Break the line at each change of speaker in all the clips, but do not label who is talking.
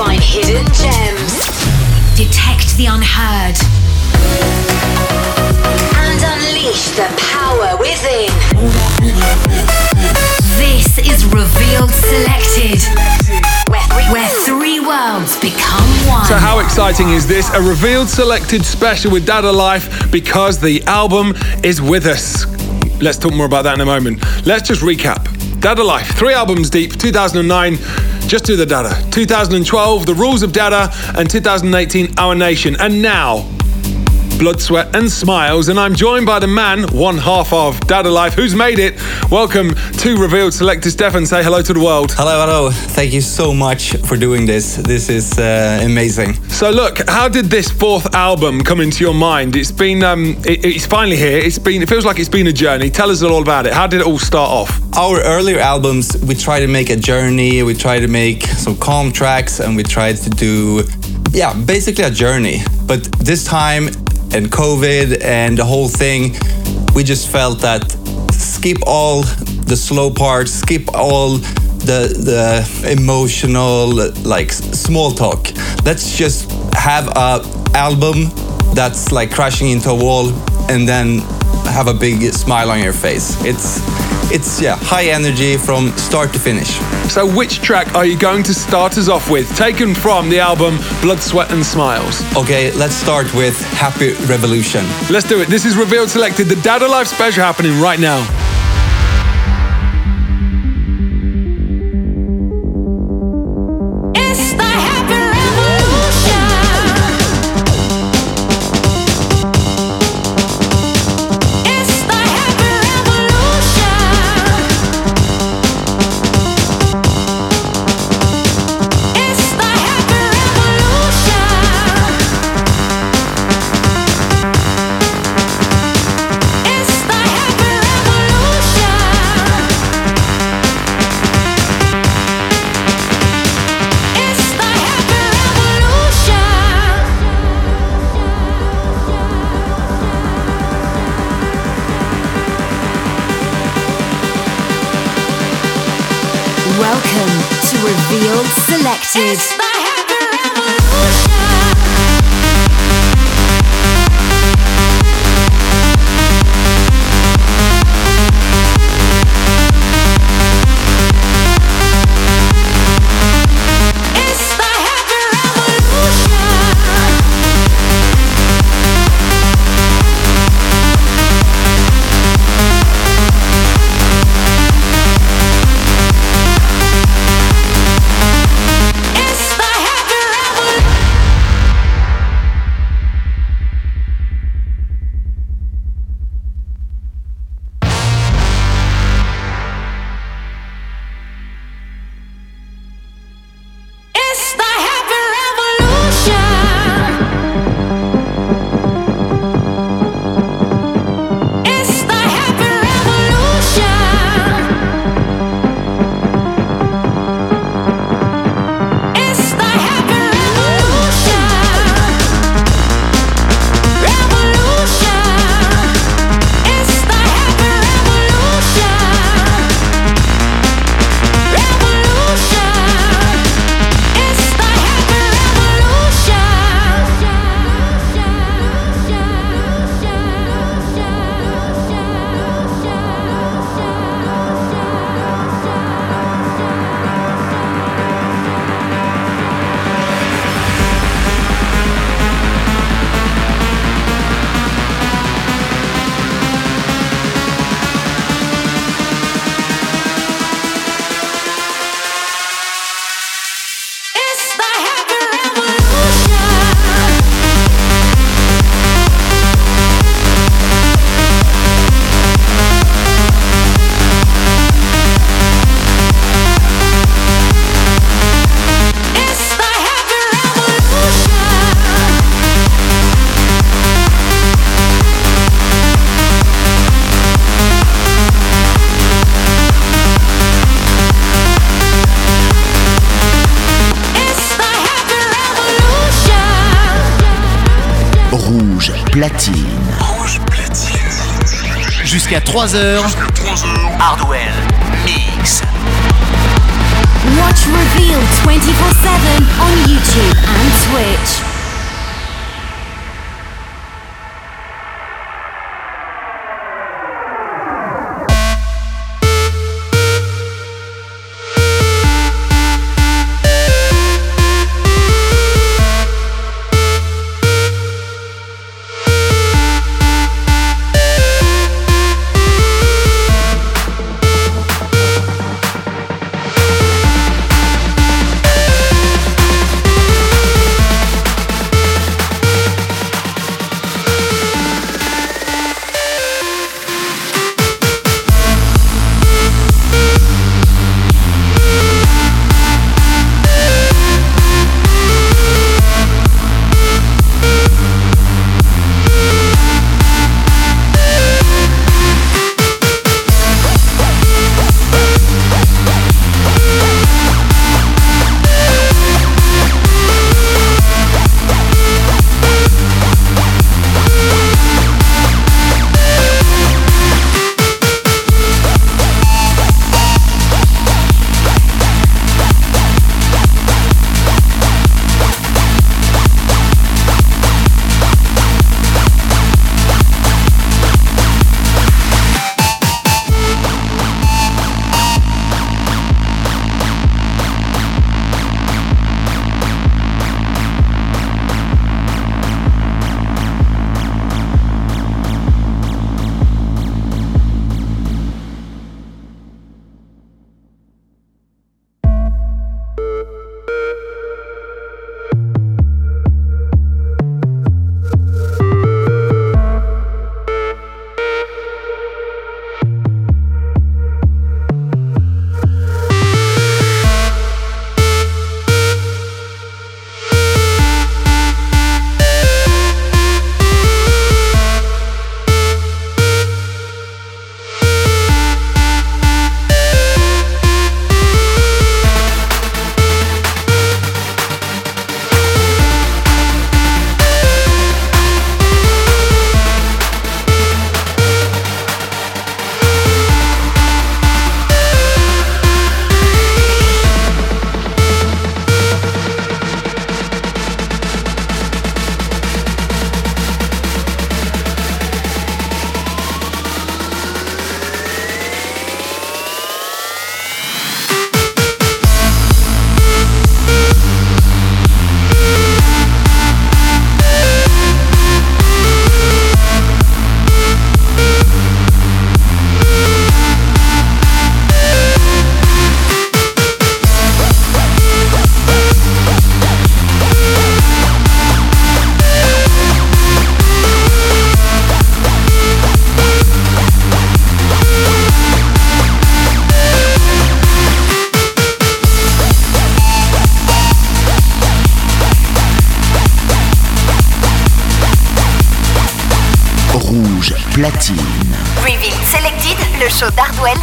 find hidden gems, detect the unheard, and unleash the power within. This is Revealed Selected, where, where three worlds become one.
So, how exciting is this? A revealed selected special with Dada Life because the album is with us. Let's talk more about that in a moment. Let's just recap. Dada Life, three albums deep, 2009, Just Do the Dada, 2012, The Rules of Dada, and 2018, Our Nation. And now, Blood, Sweat, and Smiles. And I'm joined by the man, one half of Dada Life, who's made it. Welcome to Revealed Selected Stefan. Say hello to the world.
Hello, hello. Thank you so much for doing this. This is uh, amazing.
So look, how did this fourth album come into your mind? It's been, um, it, it's finally here. It's been, it feels like it's been a journey. Tell us all about it. How did it all start off?
Our earlier albums, we tried to make a journey, we tried to make some calm tracks, and we tried to do, yeah, basically a journey. But this time, and COVID and the whole thing, we just felt that skip all the slow parts, skip all the the emotional like small talk. Let's just have a album that's like crashing into a wall and then have a big smile on your face. It's it's yeah, high energy from start to finish.
So which track are you going to start us off with? Taken from the album Blood, Sweat, and Smiles.
Okay, let's start with Happy Revolution.
Let's do it. This is Revealed Selected, the Dada Life special happening right now.
23h.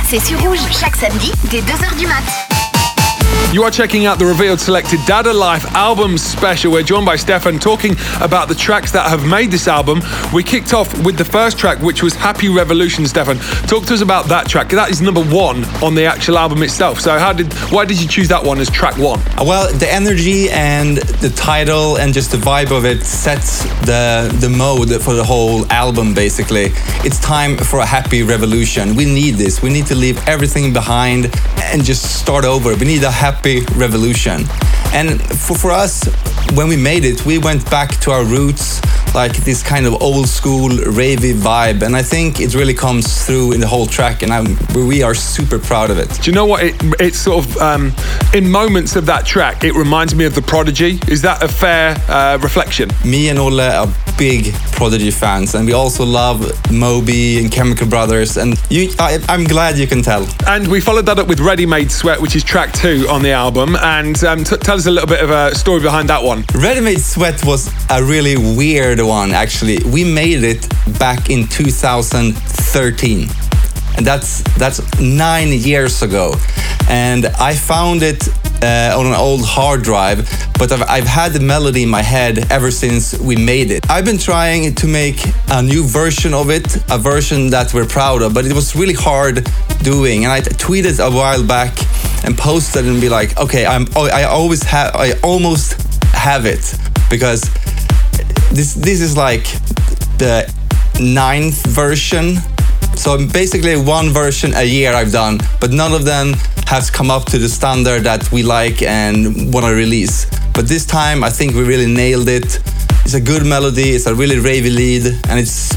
C'est sur Rouge chaque samedi dès 2h du mat.
You are checking out the Revealed Selected Dada Life album special. We're joined by Stefan talking about the tracks that have made this album. We kicked off with the first track, which was Happy Revolution. Stefan, talk to us about that track. That is number one on the actual album itself. So, how did why did you choose that one as track one?
Well, the energy and the title and just the vibe of it sets the the mode for the whole album. Basically, it's time for a happy revolution. We need this. We need to leave everything behind and just start over. We need a happy revolution. And for, for us, when we made it, we went back to our roots, like this kind of old school ravey vibe. And I think it really comes through in the whole track, and I'm, we are super proud of it.
Do you know what? It, it's sort of um, in moments of that track, it reminds me of the Prodigy. Is that a fair uh, reflection?
Me and Olle are big Prodigy fans, and we also love Moby and Chemical Brothers. And you, I, I'm glad you can tell.
And we followed that up with Ready Made Sweat, which is track two on the album. And um, t- tell us a little bit of a story behind that one.
Ready Made Sweat was a really weird one, actually. We made it back in 2013. And that's that's nine years ago. And I found it uh, on an old hard drive, but I've, I've had the melody in my head ever since we made it. I've been trying to make a new version of it, a version that we're proud of, but it was really hard doing. And I tweeted a while back and posted and be like, okay, I'm I always have I almost have it because this this is like the ninth version. So basically one version a year I've done, but none of them has come up to the standard that we like and want to release. But this time I think we really nailed it. It's a good melody, it's a really ravey lead, and it's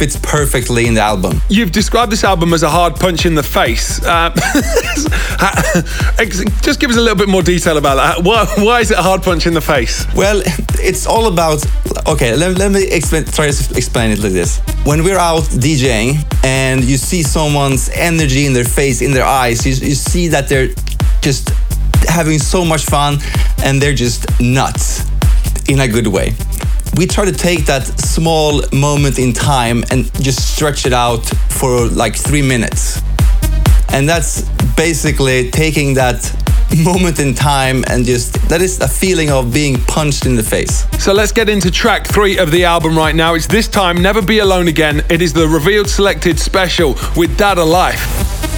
fits perfectly in the album.
You've described this album as a hard punch in the face. Uh, just give us a little bit more detail about that. Why, why, is it a hard punch in the face?
Well, it's all about. Okay, let, let me explain, try to explain it like this. When we're out DJing and you see someone's energy in their face, in their eyes, you, you see that they're just having so much fun and they're just nuts in a good way we try to take that small moment in time and just stretch it out for like three minutes. And that's basically taking that moment in time and just that is a feeling of being punched in the face.
So let's get into track three of the album right now. It's this time Never Be Alone Again. It is the revealed selected special with Dada Life.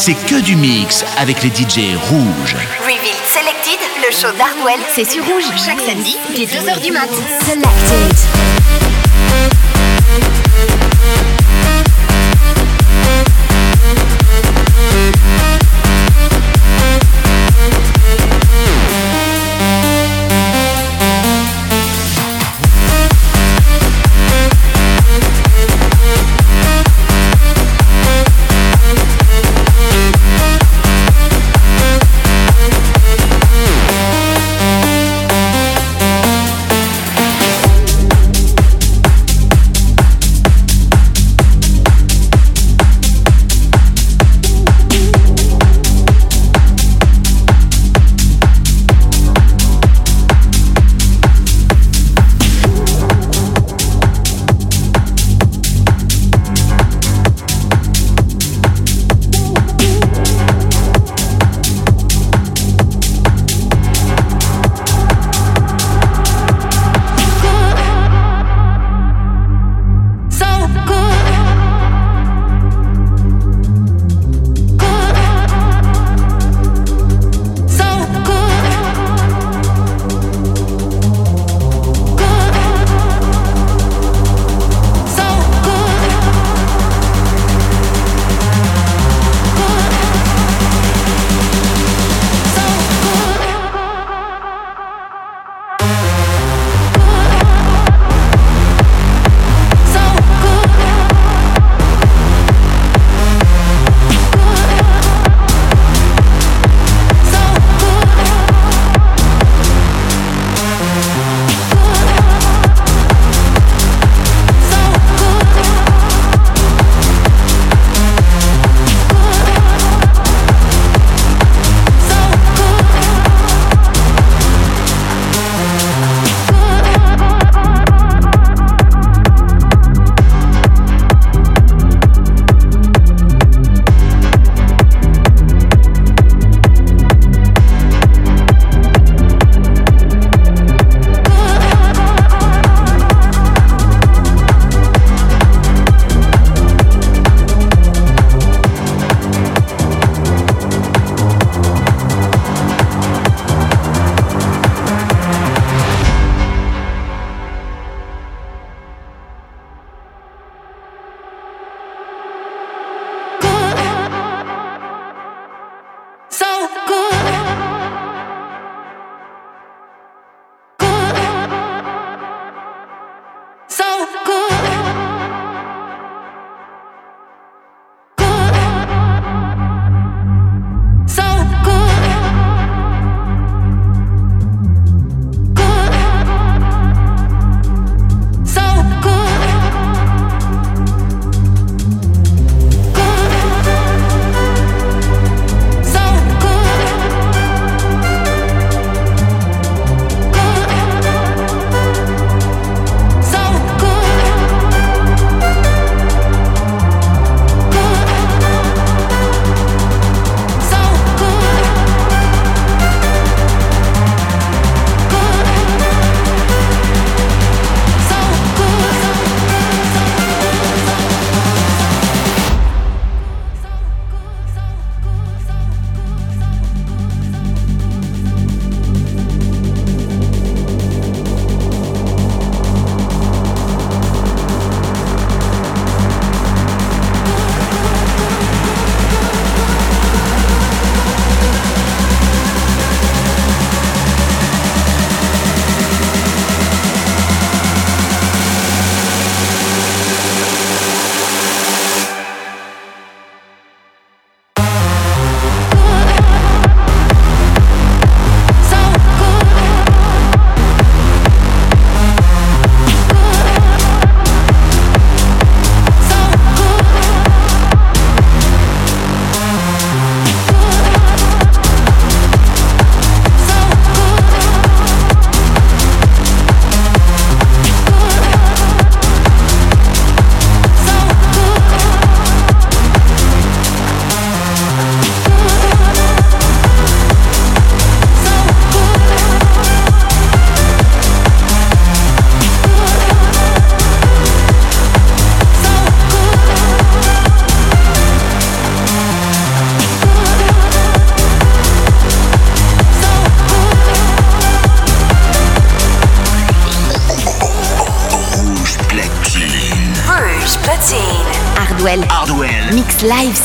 C'est que du mix avec les DJ rouges.
Reveal Selected, le show d'Hardwell, c'est sur rouge chaque samedi dès 2h du mat.
Selected.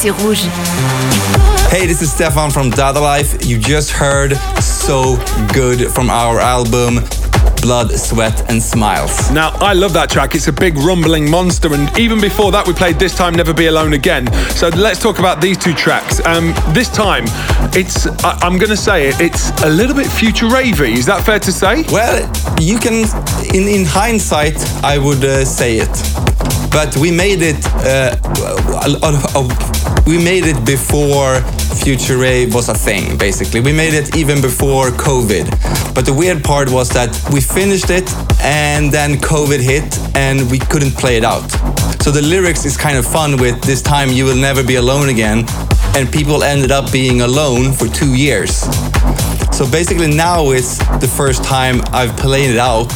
Mix live sur Rouge.
Hey, this is Stefan from Dada Life. You just heard So Good from our album Blood, Sweat and Smiles.
Now, I love that track. It's a big rumbling monster. And even before that, we played This Time Never Be Alone Again. So let's talk about these two tracks. Um, this time, it's, I, am going to say it, it's a little bit future ravey. Is that fair to say?
Well, you can, in, in hindsight, I would uh, say it. But we made it, uh, we made it before Future Rave was a thing, basically. We made it even before COVID. But the weird part was that we finished it and then COVID hit and we couldn't play it out. So the lyrics is kind of fun with this time you will never be alone again. And people ended up being alone for two years. So basically now it's the first time I've played it out,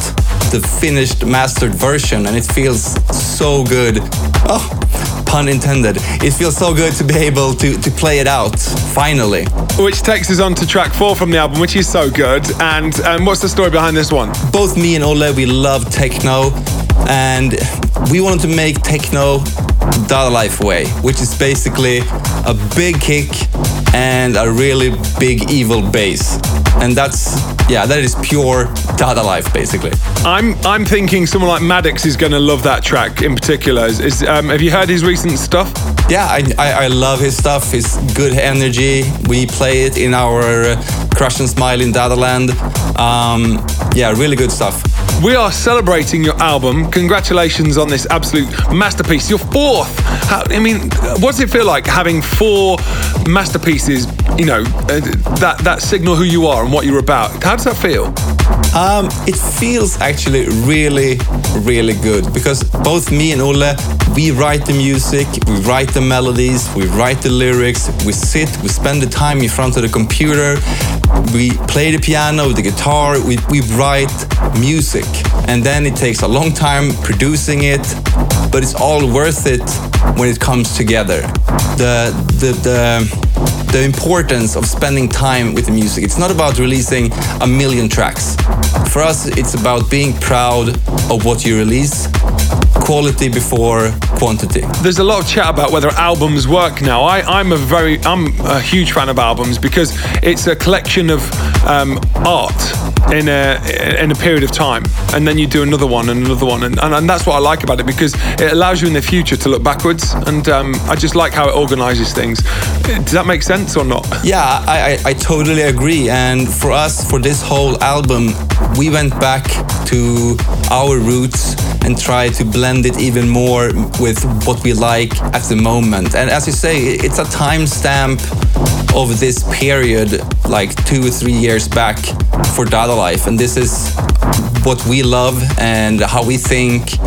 the finished mastered version, and it feels so good. Oh, pun intended. It feels so good to be able to, to play it out, finally.
Which takes us on to track four from the album, which is so good. And um, what's the story behind this one?
Both me and Olle, we love techno, and we wanted to make techno Dada Life way, which is basically a big kick and a really big evil bass. And that's yeah, that is pure Dada Life, basically.
I'm I'm thinking someone like Maddix is going to love that track in particular. Is, is um, have you heard his recent stuff?
Yeah, I, I, I, love his stuff. His good energy. We play it in our uh, Crush and Smile in Dadaland. Um, yeah, really good stuff.
We are celebrating your album. Congratulations on this absolute masterpiece. Your fourth. How, I mean, what does it feel like having four masterpieces? You know, uh, that that signal who you are and what you're about. How does that feel?
Um, it feels actually really, really good because both me and Olle, we write the music, we write the melodies, we write the lyrics, we sit, we spend the time in front of the computer, we play the piano, the guitar, we, we write music. And then it takes a long time producing it, but it's all worth it when it comes together. The, the, the, the importance of spending time with the music. It's not about releasing a million tracks. For us, it's about being proud of what you release quality before quantity.
There's a lot of chat about whether albums work now. I, am a very, I'm a huge fan of albums because it's a collection of um, art in a in a period of time, and then you do another one and another one, and, and, and that's what I like about it because it allows you in the future to look backwards, and um, I just like how it organises things. Does that make sense or not?
Yeah, I, I, I totally agree. And for us, for this whole album, we went back to our roots and try to blend it even more with what we like at the moment. And as you say, it's a timestamp of this period, like two or three years back for Dada Life. And this is what we love and how we think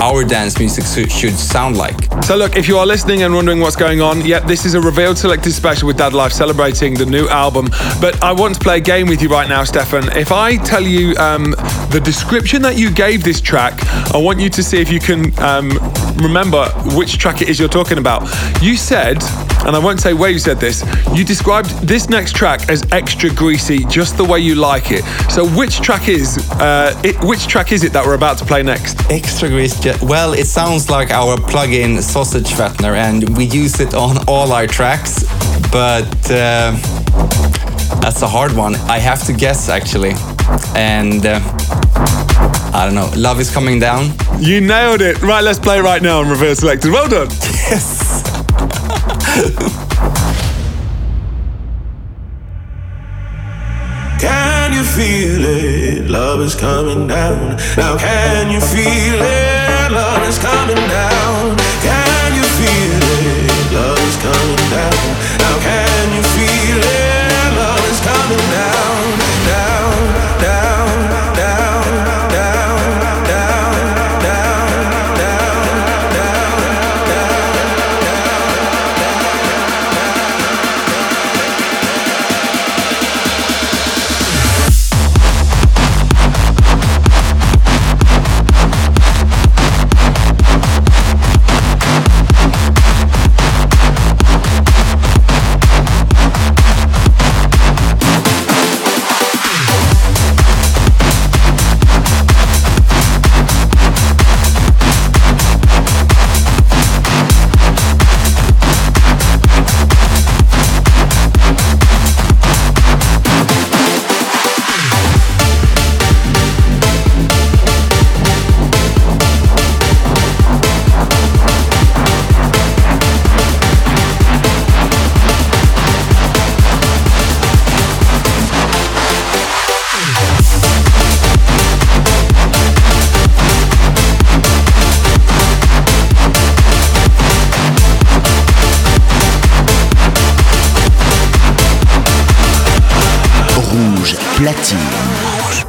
our dance music should sound like.
So, look, if you are listening and wondering what's going on, yeah, this is a revealed selected special with Dada Life celebrating the new album. But I want to play a game with you right now, Stefan. If I tell you um, the description that you gave this track, I want you to see if you can um, remember which track it is you're talking about. You said, and I won't say where you said this, you described this next track as extra greasy, just the way you like it. So, which track is uh, it, which track is it that we're about to play next?
Extra greasy. Well, it sounds like our plug-in sausage fattener, and we use it on all our tracks. But uh, that's a hard one. I have to guess actually, and uh, I don't know. Love is coming down.
You nailed it. Right, let's play right now on reverse selected. Well done.
Yes.
Can you feel it? Love is coming down. Now, can you feel it? Love is coming down.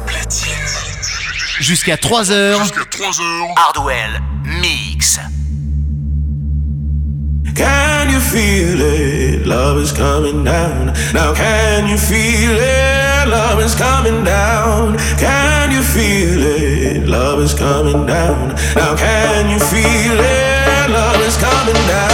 Platine. Jusqu'à 3h.
Hardwell Mix.
Can you feel it? Love is coming down. Now, can you feel it? Love is coming down. Can you feel it? Love is coming down. Now, can you feel it? Love is coming down.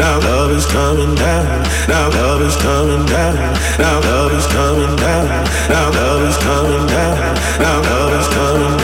Now love is coming down. Now love is coming down. Now love is coming down. Now love is coming down. Now love is coming down.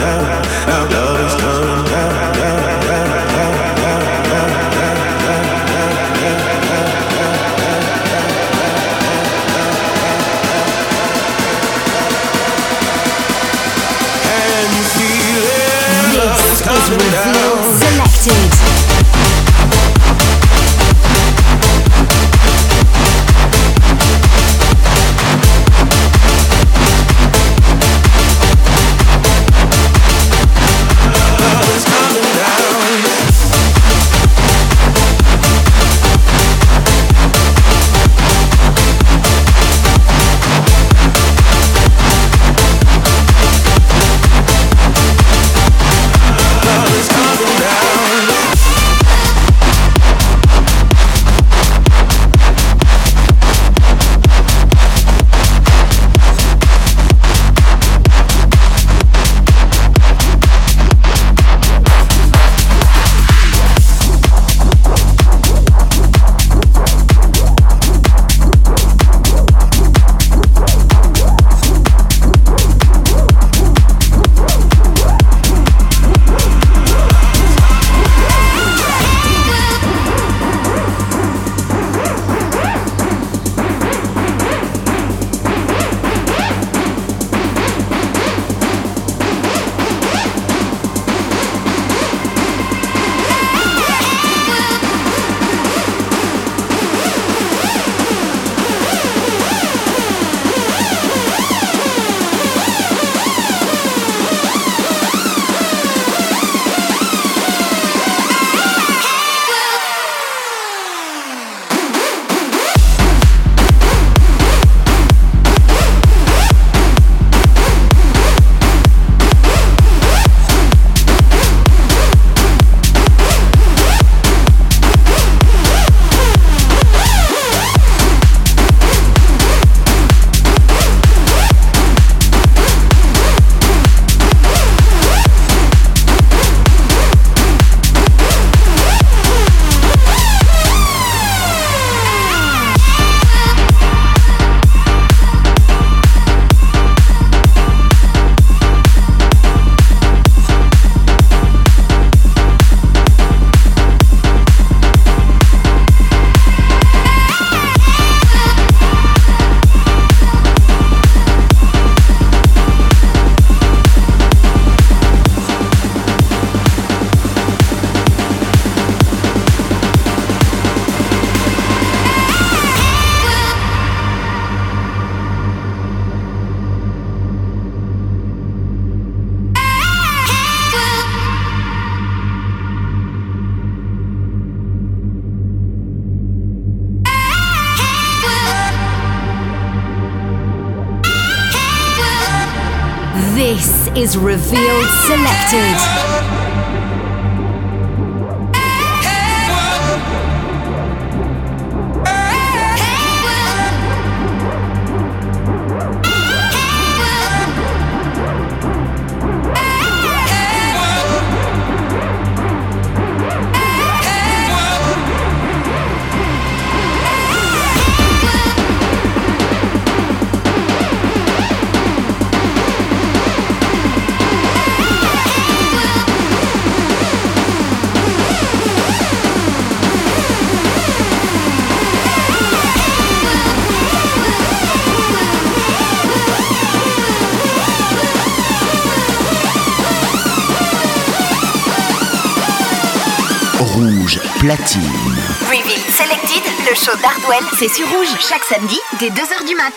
Is
Revealed Selected.
Platine.
Reveal Selected, le show d'Hardwell, c'est sur Rouge chaque samedi dès 2h du mat.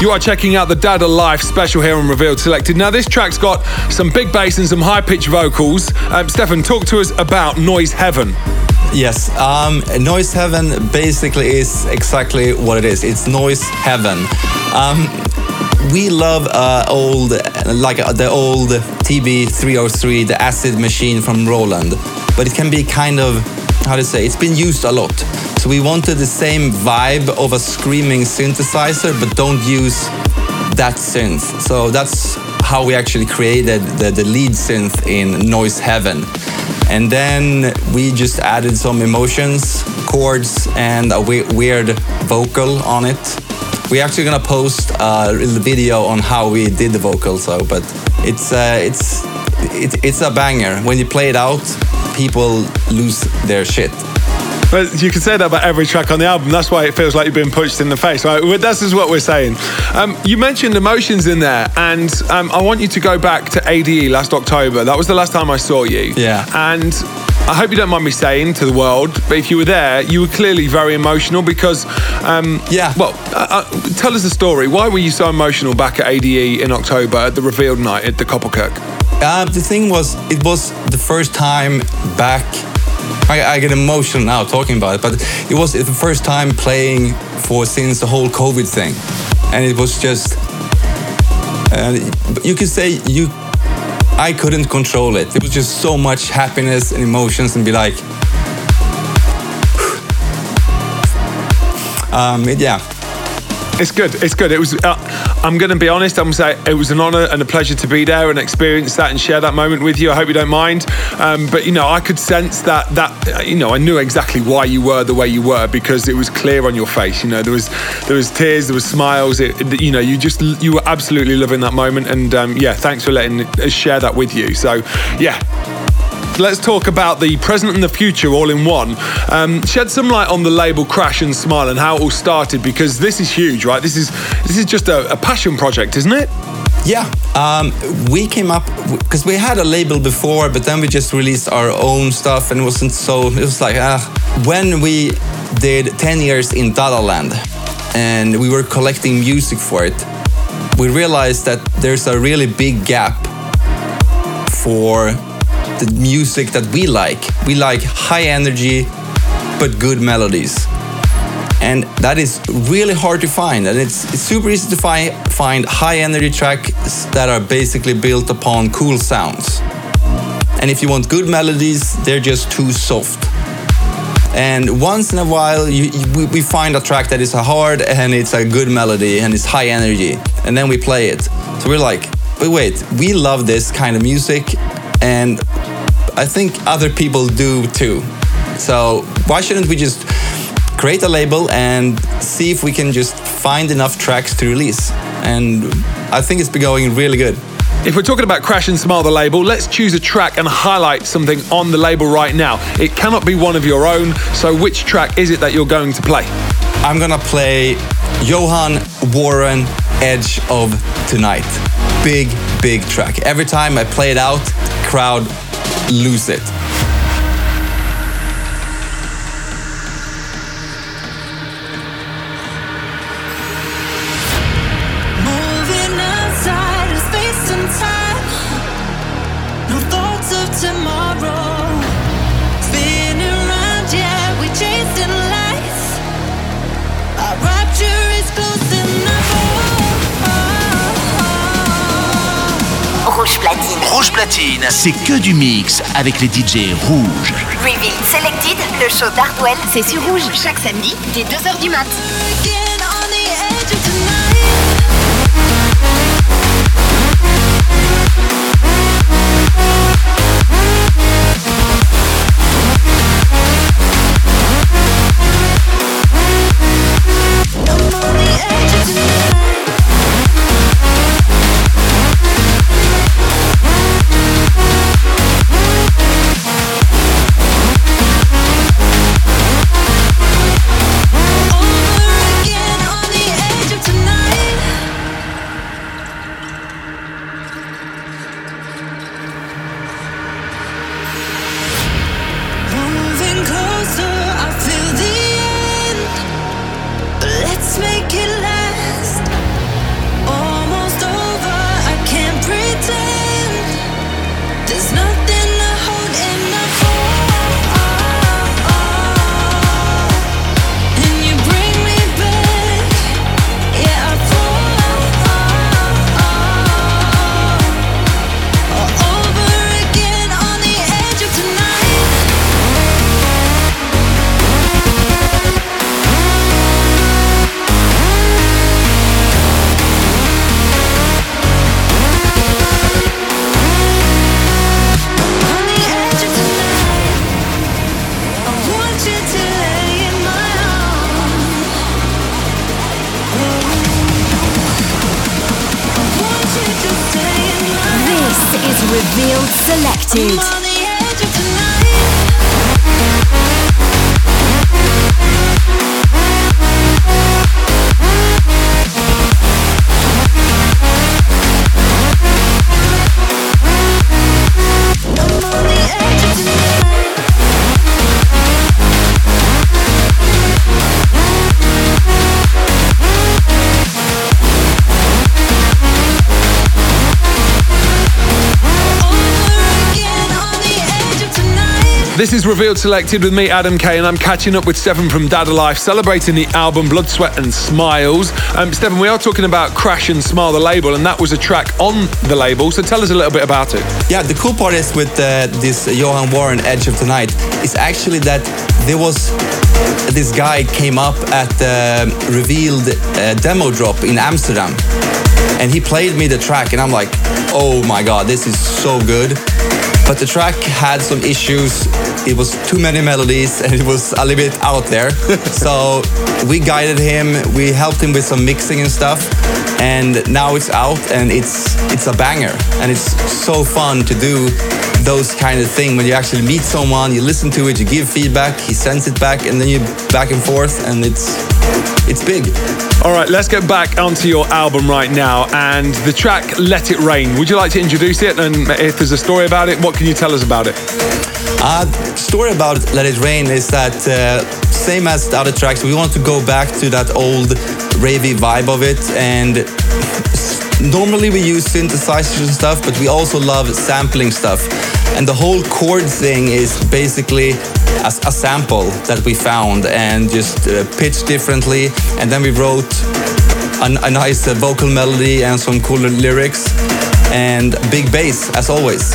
You are checking out the Dada Life special here on Revealed Selected. Now, this track's got some big bass and some high pitched vocals. Um, Stefan, talk to us about Noise Heaven.
Yes, um, Noise Heaven basically is exactly what it is. It's Noise Heaven. Um, we love uh, old, like uh, the old TB303, the acid machine from Roland, but it can be kind of, how to say, it's been used a lot. So we wanted the same vibe of a screaming synthesizer, but don't use that synth. So that's how we actually created the, the lead synth in Noise Heaven. And then we just added some emotions, chords, and a we- weird vocal on it. We're actually gonna post a video on how we did the vocal, so but it's uh, it's it, it's a banger. When you play it out, people lose their shit.
But you can say that about every track on the album. That's why it feels like you've been punched in the face, right? This is what we're saying. Um, you mentioned emotions in there, and um, I want you to go back to ADE last October. That was the last time I saw you.
Yeah.
And I hope you don't mind me saying to the world, but if you were there, you were clearly very emotional because. Um,
Yeah.
Well, uh, uh, tell us the story. Why were you so emotional back at ADE in October at the revealed night at the Koepelkerk?
Uh, the thing was, it was the first time back. I, I get emotional now talking about it, but it was the first time playing for since the whole COVID thing, and it was just. Uh, you could say you. I couldn't control it. It was just so much happiness and emotions, and be like. um, yeah,
It's good. It's good. It was. Uh, I'm going to be honest. I'm going to say it was an honor and a pleasure to be there and experience that and share that moment with you. I hope you don't mind. Um, but you know, I could sense that. That you know, I knew exactly why you were the way you were because it was clear on your face. You know, there was there was tears, there was smiles. It- you know, you just you were absolutely loving that moment. And um, yeah, thanks for letting us share that with you. So yeah, let's talk about the present and the future all in one. Um, shed some light on the label Crash and Smile and how it all started because this is huge, right? This is this is just a, a passion project, isn't it?
Yeah, um, we came up because we had a label before, but then we just released our own stuff, and it wasn't so. It was like ah. when we did ten years in Dada Land, and we were collecting music for it. We realized that there's a really big gap for the music that we like. We like high energy, but good melodies. And that is really hard to find. And it's, it's super easy to fi- find high energy tracks that are basically built upon cool sounds. And if you want good melodies they're just too soft. And once in a while you, you, we- find a track that is hard and it's a good melody and it's high energy. And then we play it. So we're like but wait we love this kind of music and i think other people do too. So why shouldn't we just create a label and see if we can just find enough tracks to release? And i think it's been going really good.
If we're talking about Crash and Smile, the label, let's choose a track and highlight something on the label right now. It cannot be one of your own, so which track is it that you're going to play?
i'm gonna play johan warren edge of tonight. Big big track. Every time i play it out crowd lose it
Platine.
C'est que du mix avec les DJ rouges.
Reveal Selected, le show d'Hardwell, c'est sur Rouge chaque samedi dès 2h du mat.
This is Revealed Selected
with me, Adam Kay, and I'm catching up with Stefan from Dada Life, celebrating the album Blood, Sweat and Smiles. Um, Stefan, we are talking about Crash and Smile, the label, and that was a track on the label, so tell us a little bit about it.
Yeah, the cool part is with uh, this Johan Warren Edge of Tonight is actually that there was this guy came up at the revealed uh, demo drop in Amsterdam and he played me the track and I'm like, oh my god, this is so good. But the track had some issues. It was too many melodies and it was a little bit out there. so we guided him, we helped him with some mixing and stuff. And now it's out and it's it's a banger. And it's so fun to do those kind of thing when you actually meet someone, you listen to it, you give feedback, he sends it back, and then you back and forth, and it's it's big.
All right, let's get back onto your album right now and the track Let It Rain. Would you like to introduce it? And if there's a story about it, what can you tell us about it?
Uh, story about Let It Rain is that uh, same as the other tracks, we want to go back to that old ravey vibe of it. And normally we use synthesizers and stuff, but we also love sampling stuff. And the whole chord thing is basically a, a sample that we found and just uh, pitched differently. And then we wrote a, a nice uh, vocal melody and some cooler lyrics and big bass as always.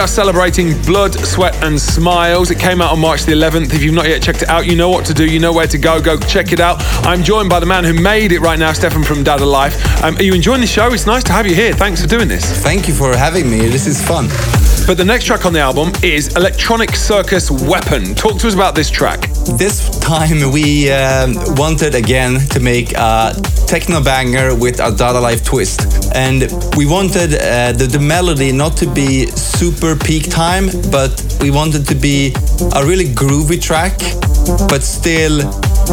Are celebrating Blood, Sweat and Smiles. It came out on March the 11th. If you've not yet checked it out, you know what to do. You know where to go. Go check it out. I'm joined by the man who made it right now, Stefan from Dada Life. Um, are you enjoying the show? It's nice to have you here. Thanks for doing this.
Thank you for having me. This is fun.
But the next track on the album is Electronic Circus Weapon. Talk to us about this track.
This time we um, wanted again to make a techno banger with a Dada Life twist. And we wanted uh, the, the melody not to be super peak time, but we wanted to be a really groovy track, but still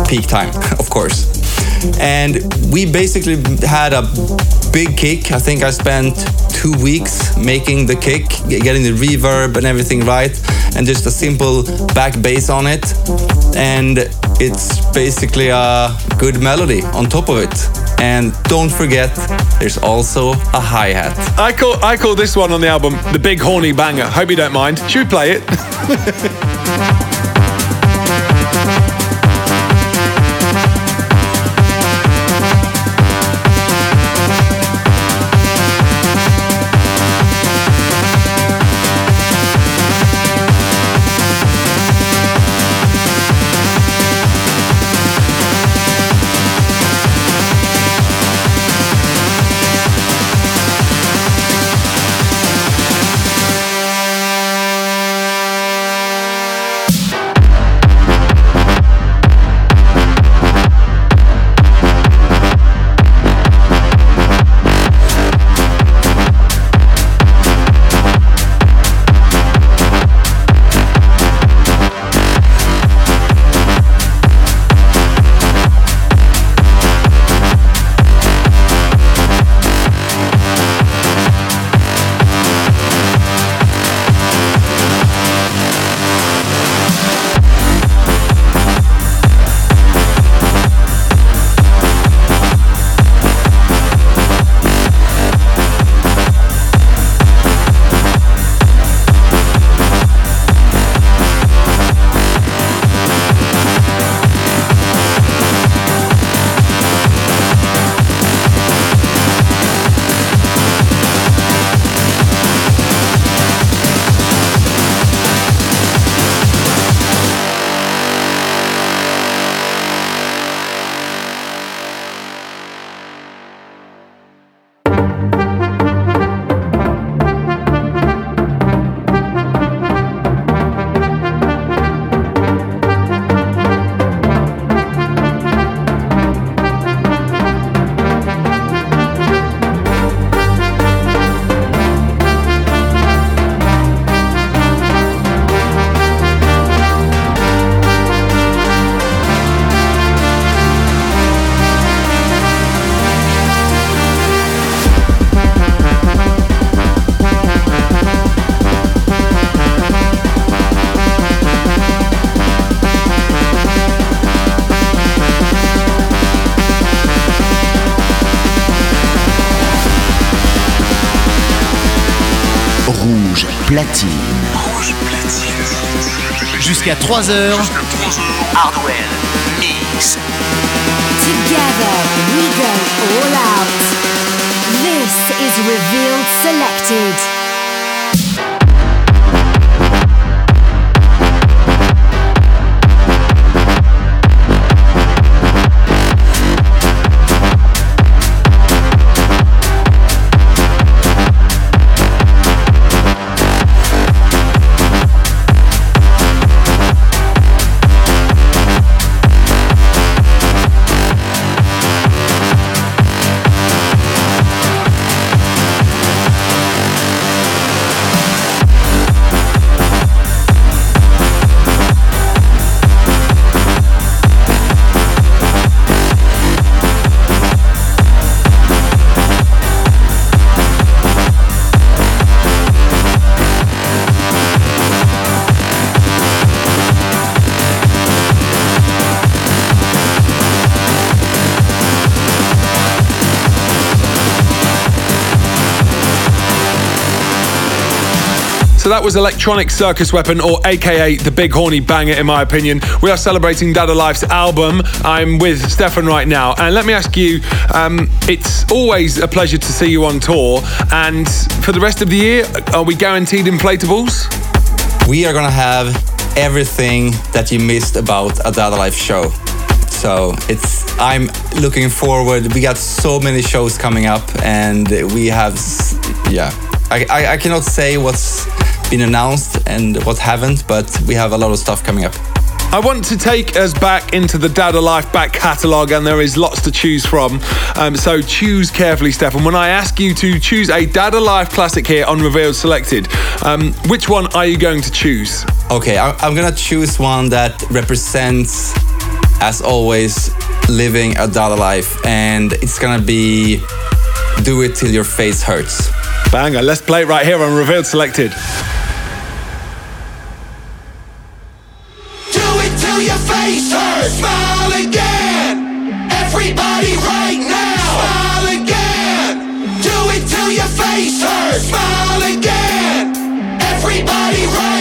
peak time, of course. And we basically had a big kick. I think I spent two weeks making the kick, getting the reverb and everything right, and just a simple back bass on it. And it's basically a good melody on top of it. And don't forget, there's also a hi hat.
I call I call this one on the album the big horny banger. Hope you don't mind. Should we play it?
platine. Rouge platine. Jusqu'à 3h.
Hardwell.
That was Electronic Circus Weapon, or AKA the Big Horny Banger, in my opinion. We are celebrating Dada Life's album. I'm with Stefan right now. And let me ask you um, it's always a pleasure to see you on tour. And for the rest of the year, are we guaranteed inflatables?
We are gonna have everything that you missed about a Dada Life show. So it's I'm looking forward. We got so many shows coming up, and we have yeah. I, I, I cannot say what's been announced and what haven't, but we have a lot of stuff coming up.
I want to take us back into the Dada Life back catalogue, and there is lots to choose from. Um, so choose carefully, Stefan. When I ask you to choose a Dada Life classic here on Revealed Selected, um, which one are you going to choose?
Okay, I- I'm gonna choose one that represents, as always, living a Dada life, and it's gonna be "Do It Till Your Face Hurts."
Banger. Let's play it right here on Revealed Selected.
Do it till your face hurts. Smile again. Everybody right now. Smile again. Do it till your face hurts. Smile again. Everybody right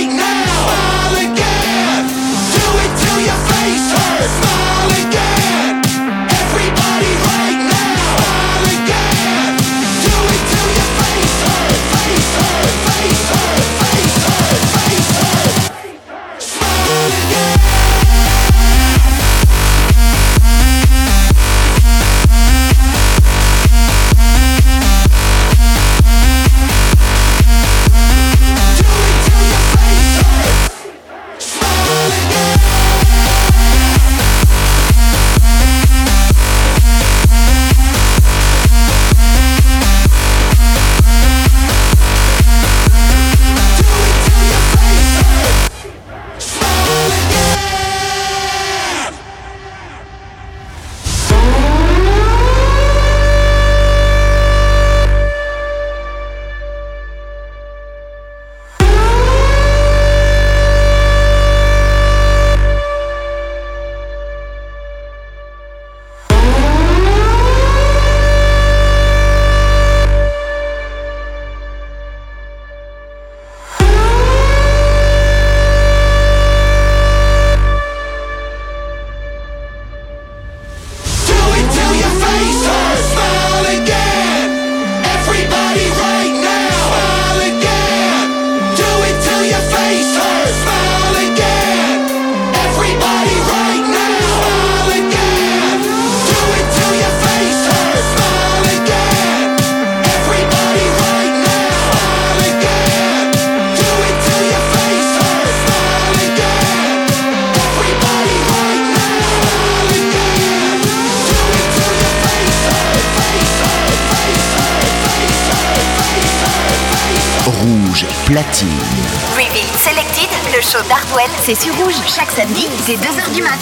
sur Rouge chaque samedi dès 2h du mat.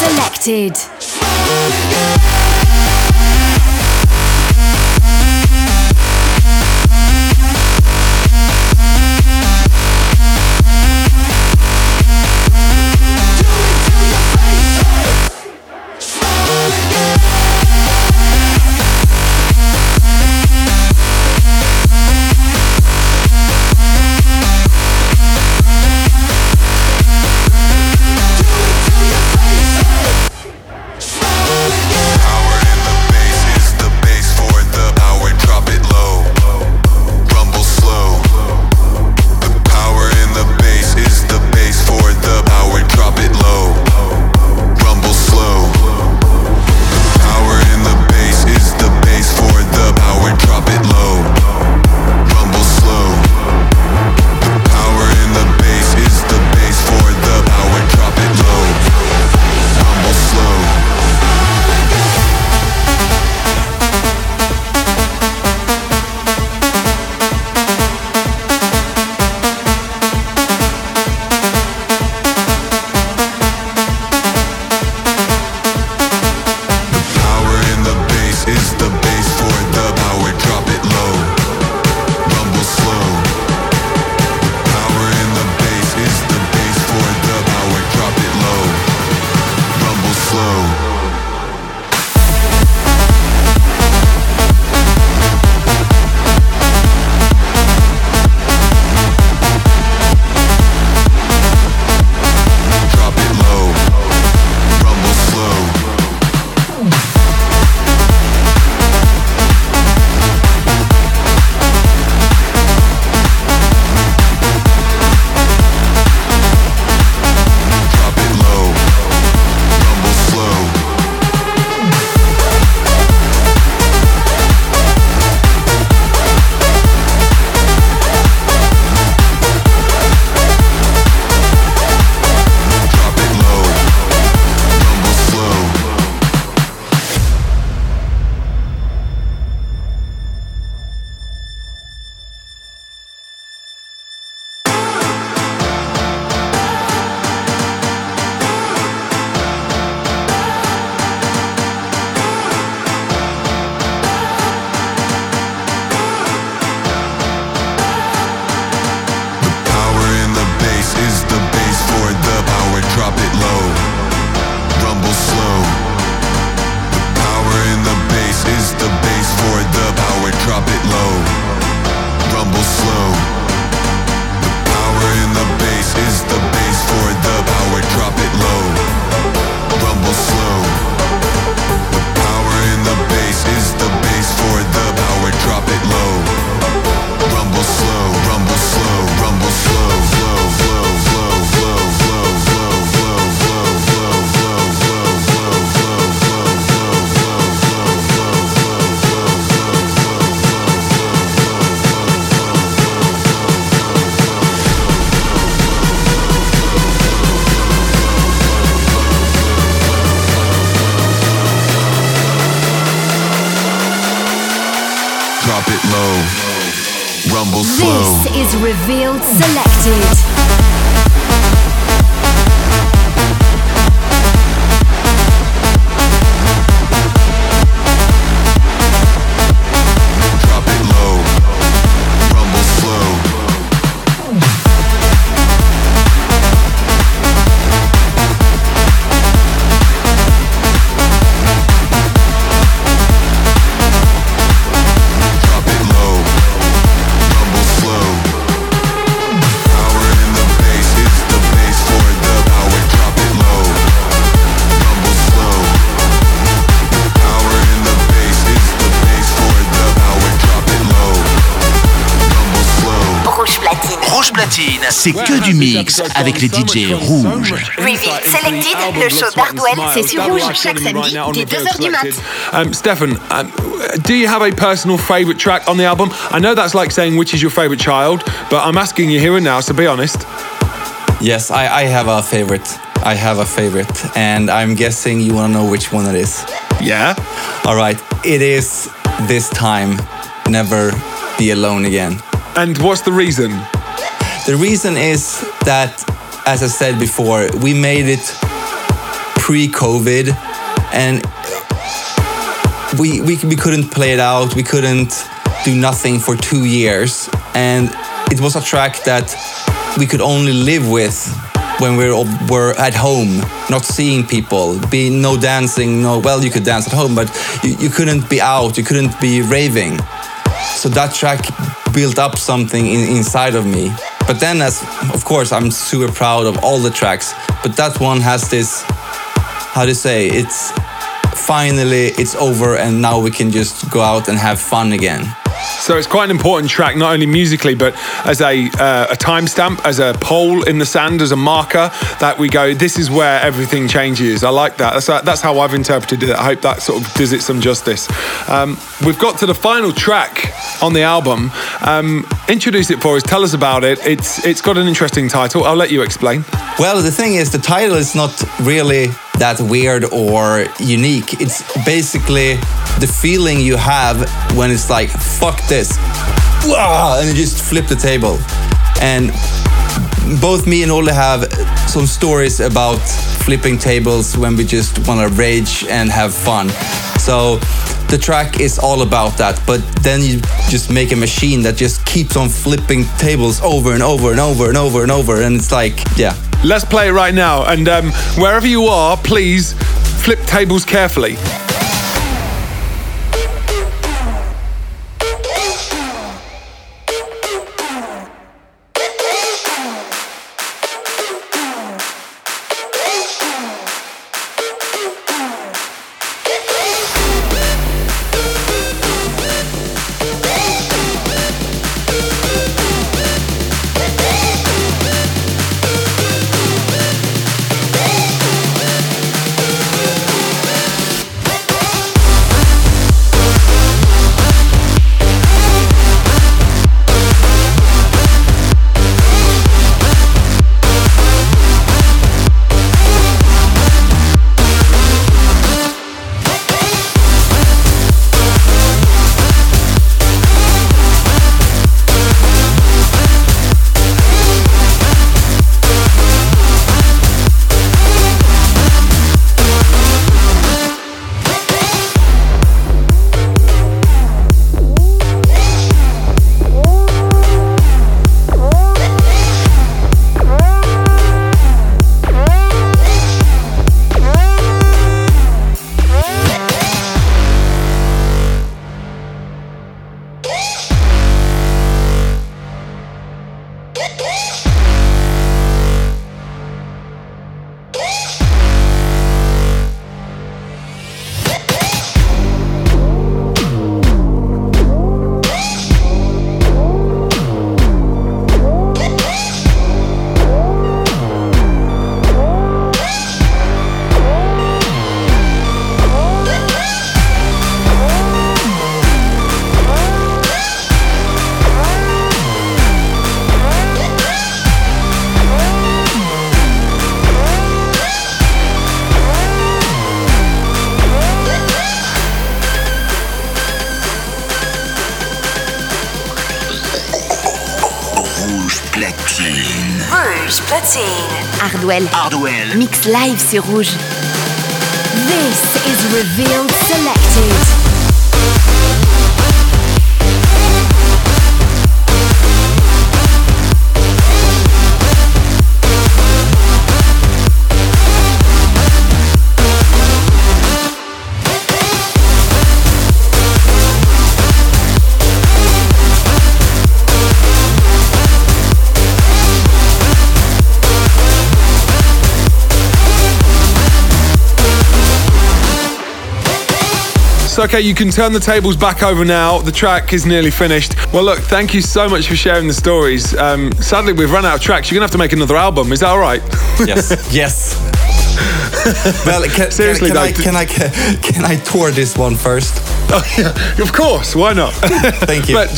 Selected.
C'est que du mix avec les DJ rouges.
Revealed Selected, le show d'Hardwell, c'est sur Rouge, chaque samedi, dès 2h du mat.
Um, Stefan, um, do you have a personal favourite track on the album? I know that's like saying which is your favourite child, but I'm asking you here and now, so be honest.
Yes, I, I have a favorite. I have a favorite, and I'm guessing you want to know which one it is.
Yeah?
All right, it is this time. Never be alone again.
And what's the reason?
The reason is that, as I said before, we made it pre-COVID, and we, we we couldn't play it out. We couldn't do nothing for two years, and it was a track that we could only live with when we were, were at home, not seeing people, be no dancing. No, well, you could dance at home, but you, you couldn't be out. You couldn't be raving. So that track built up something in, inside of me. But then, as of course, I'm super proud of all the tracks. But that one has this, how to say, it's finally it's over, and now we can just go out and have fun again.
So it's quite an important track, not only musically, but as a uh, a timestamp, as a pole in the sand, as a marker that we go. This is where everything changes. I like that. That's that's how I've interpreted it. I hope that sort of does it some justice. Um, we've got to the final track on the album. Um, introduce it for us. Tell us about it. It's it's got an interesting title. I'll let you explain.
Well, the thing is, the title is not really that weird or unique. It's basically the feeling you have when it's like, fuck this. And you just flip the table. And both me and Olle have some stories about flipping tables when we just want to rage and have fun. So the track is all about that, but then you just make a machine that just keeps on flipping tables over and over and over and over and over. And it's like, yeah,
Let's play it right now. And um, wherever you are, please flip tables carefully.
Live sur Rouge.
Okay, you can turn the tables back over now. The track is nearly finished. Well, look, thank you so much for sharing the stories. Um, sadly, we've run out of tracks. You're going to have to make another album. Is that all right?
Yes. yes. Well, can,
Seriously,
can,
though,
I, can, I, can I tour this one first?
Oh, yeah, of course. Why not?
Thank you.
But,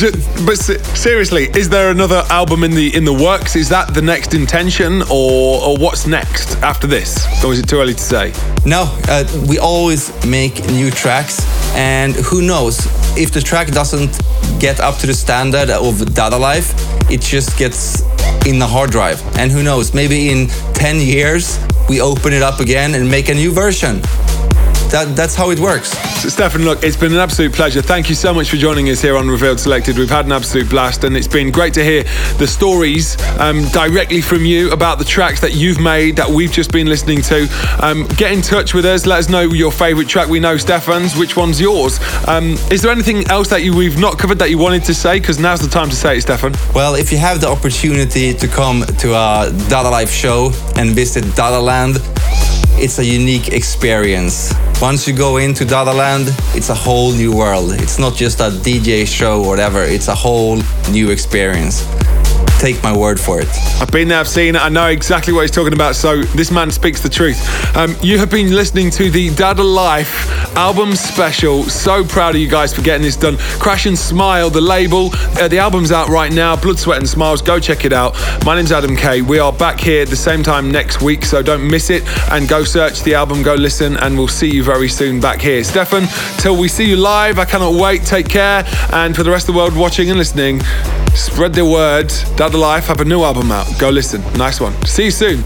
but seriously, is there another album in the in the works? Is that the next intention, or or what's next after this? Or is it too early to say?
No, uh, we always make new tracks, and who knows if the track doesn't get up to the standard of Dada Life, it just gets in the hard drive. And who knows, maybe in 10 years we open it up again and make a new version. That, that's how it works.
So, Stefan, look, it's been an absolute pleasure. Thank you so much for joining us here on Revealed Selected. We've had an absolute blast, and it's been great to hear the stories um, directly from you about the tracks that you've made that we've just been listening to. Um, get in touch with us. Let us know your favourite track. We know Stefan's. Which one's yours? Um, is there anything else that you, we've not covered that you wanted to say? Because now's the time to say it, Stefan.
Well, if you have the opportunity to come to a Dada Life show and visit Dada Land, it's a unique experience. Once you go into Dada Land, it's a whole new world. It's not just a DJ show or whatever, it's a whole new experience. Take my word for it.
I've been there, I've seen it, I know exactly what he's talking about, so this man speaks the truth. Um, you have been listening to the Dada Life album special. So proud of you guys for getting this done. Crash and Smile, the label, uh, the album's out right now, Blood, Sweat and Smiles. Go check it out. My name's Adam Kay. We are back here at the same time next week, so don't miss it and go search the album, go listen, and we'll see you very soon back here. Stefan, till we see you live, I cannot wait. Take care, and for the rest of the world watching and listening, spread the word. Dada Life have a new album out. Go listen. Nice one. See you soon.